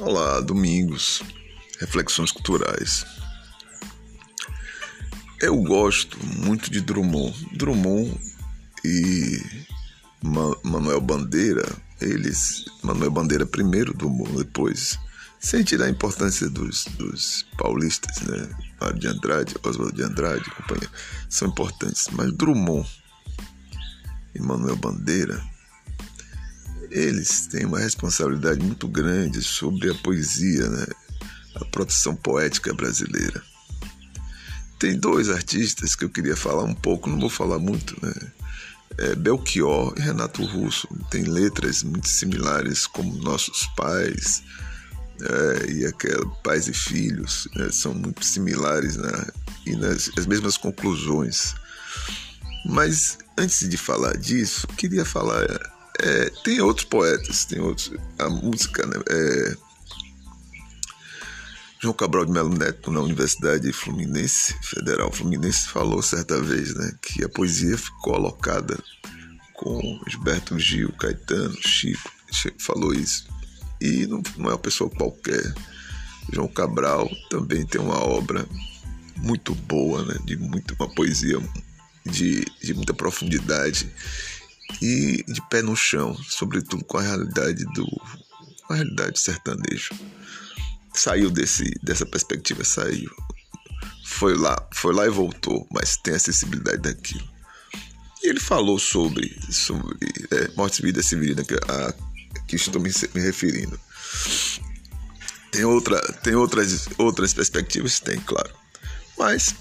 Olá, domingos, reflexões culturais. Eu gosto muito de Drummond. Drummond e Manuel Bandeira, eles, Manuel Bandeira primeiro, Drummond depois, sem tirar a importância dos, dos paulistas, né? Mário de Andrade, Oswaldo de Andrade, companhia, são importantes, mas Drummond e Manuel Bandeira eles têm uma responsabilidade muito grande sobre a poesia, né? a produção poética brasileira. Tem dois artistas que eu queria falar um pouco, não vou falar muito, né? É Belchior e Renato Russo. Tem letras muito similares, como Nossos Pais é, e aquela Pais e Filhos, né? são muito similares né? e nas as mesmas conclusões. Mas antes de falar disso, queria falar é, tem outros poetas, tem outros. A música, né? É, João Cabral de Melo Neto, na Universidade Fluminense, Federal Fluminense, falou certa vez né, que a poesia ficou alocada com Gilberto Gil, Caetano, Chico, falou isso. E não, não é uma pessoa qualquer. João Cabral também tem uma obra muito boa, né, de muito, uma poesia de, de muita profundidade e de pé no chão, sobretudo com a realidade do a realidade sertanejo. Saiu desse dessa perspectiva, saiu. Foi lá, foi lá e voltou, mas tem a sensibilidade daquilo. E ele falou sobre, sobre é, morte e vida civilina que, a, que estou me, me referindo. Tem, outra, tem outras, outras perspectivas? Tem, claro. Mas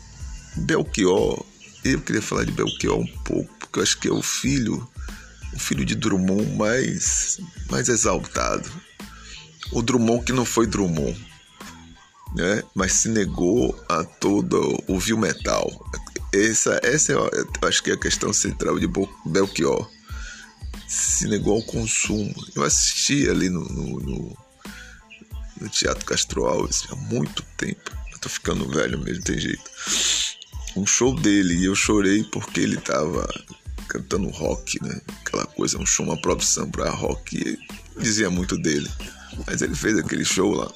Belchior, eu queria falar de Belchior um pouco, porque eu acho que é o filho o filho de Drummond mais, mais exaltado. O Drummond que não foi Drummond, né? mas se negou a todo o vil metal. Essa, essa é, acho que é a questão central de Belchior. Se negou ao consumo. Eu assisti ali no, no, no, no Teatro Castro Alves há muito tempo. Eu tô ficando velho mesmo, tem jeito. Um show dele e eu chorei porque ele tava cantando rock, né? Aquela coisa, um show, uma produção para rock. dizia muito dele. Mas ele fez aquele show lá.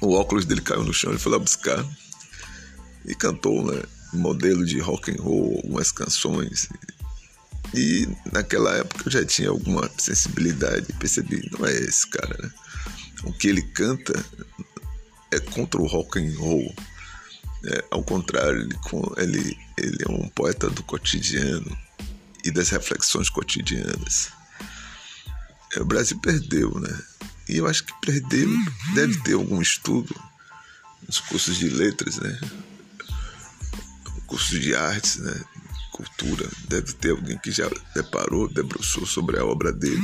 O óculos dele caiu no chão, ele foi lá buscar e cantou, né? Modelo de rock and roll, algumas canções. E naquela época eu já tinha alguma sensibilidade, percebi, não é esse cara, né? O que ele canta é contra o rock and roll. É, ao contrário, ele, ele, ele é um poeta do cotidiano, e das reflexões cotidianas. É, o Brasil perdeu, né? E eu acho que perdeu, deve ter algum estudo nos cursos de letras, né? Cursos de artes, né? Cultura, deve ter alguém que já deparou, debruçou sobre a obra dele,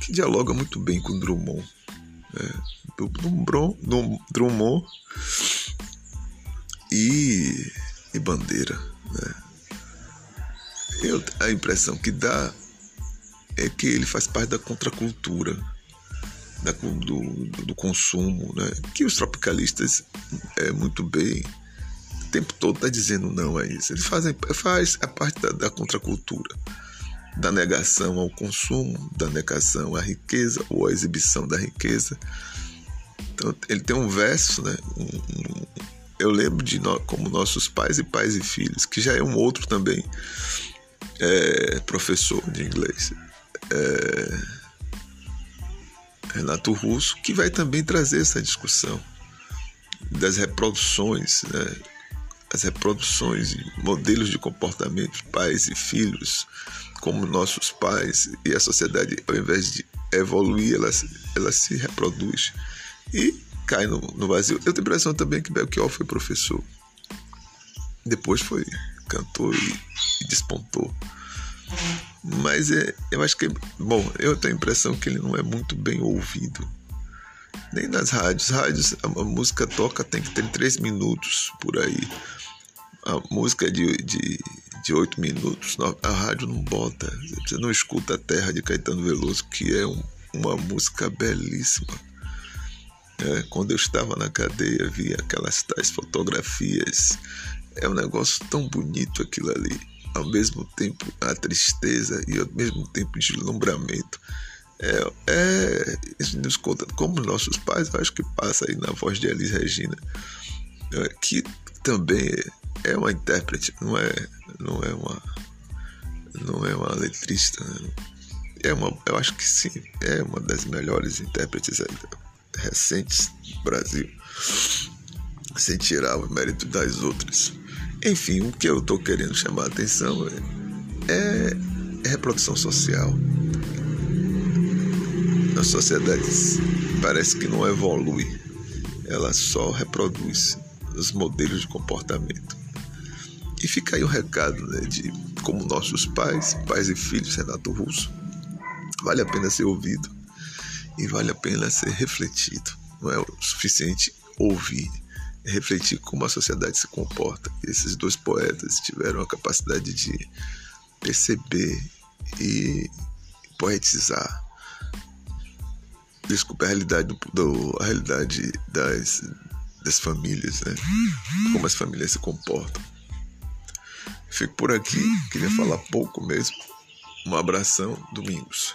que dialoga muito bem com Drummond. Né? Drummond, Drummond e, e Bandeira. Né? Eu, a impressão que dá é que ele faz parte da contracultura, da, do, do consumo, né? que os tropicalistas é muito bem o tempo todo está dizendo não a isso. Ele faz, faz a parte da, da contracultura, da negação ao consumo, da negação à riqueza ou à exibição da riqueza. Então, ele tem um verso, né? Um, um, eu lembro de no, como nossos pais e pais e filhos, que já é um outro também é, professor de inglês, é, Renato Russo, que vai também trazer essa discussão das reproduções, né? as reproduções modelos de comportamento, pais e filhos, como nossos pais, e a sociedade, ao invés de evoluir, ela, ela se reproduz e cai no, no vazio. Eu tenho a impressão também que Belchior foi professor, depois foi cantor e, e despontou. Mas é, eu acho que, bom, eu tenho a impressão que ele não é muito bem ouvido. Nem nas rádios. Rádios, a, a música toca tem que ter três minutos por aí. A música é de, de, de oito minutos. A rádio não bota. Você não escuta a Terra de Caetano Veloso, que é um, uma música belíssima. É, quando eu estava na cadeia, vi aquelas tais fotografias é um negócio tão bonito aquilo ali. Ao mesmo tempo a tristeza e ao mesmo tempo o deslumbramento. É, é, nos conta como nossos pais, eu acho que passa aí na voz de Elis Regina, é, que também é uma intérprete, não é, não é uma, não é uma letrista. Né? É uma, eu acho que sim, é uma das melhores intérpretes recentes do Brasil, sem tirar o mérito das outras. Enfim, o que eu estou querendo chamar a atenção é, é reprodução social a sociedade parece que não evolui, ela só reproduz os modelos de comportamento. E fica aí o recado né, de como nossos pais, pais e filhos, Renato Russo, vale a pena ser ouvido e vale a pena ser refletido. Não é o suficiente ouvir, é refletir como a sociedade se comporta. Esses dois poetas tiveram a capacidade de perceber e poetizar desculpa, a realidade, do, do, a realidade das, das famílias, né? Como as famílias se comportam. Fico por aqui, queria falar pouco mesmo. Um abração, domingos.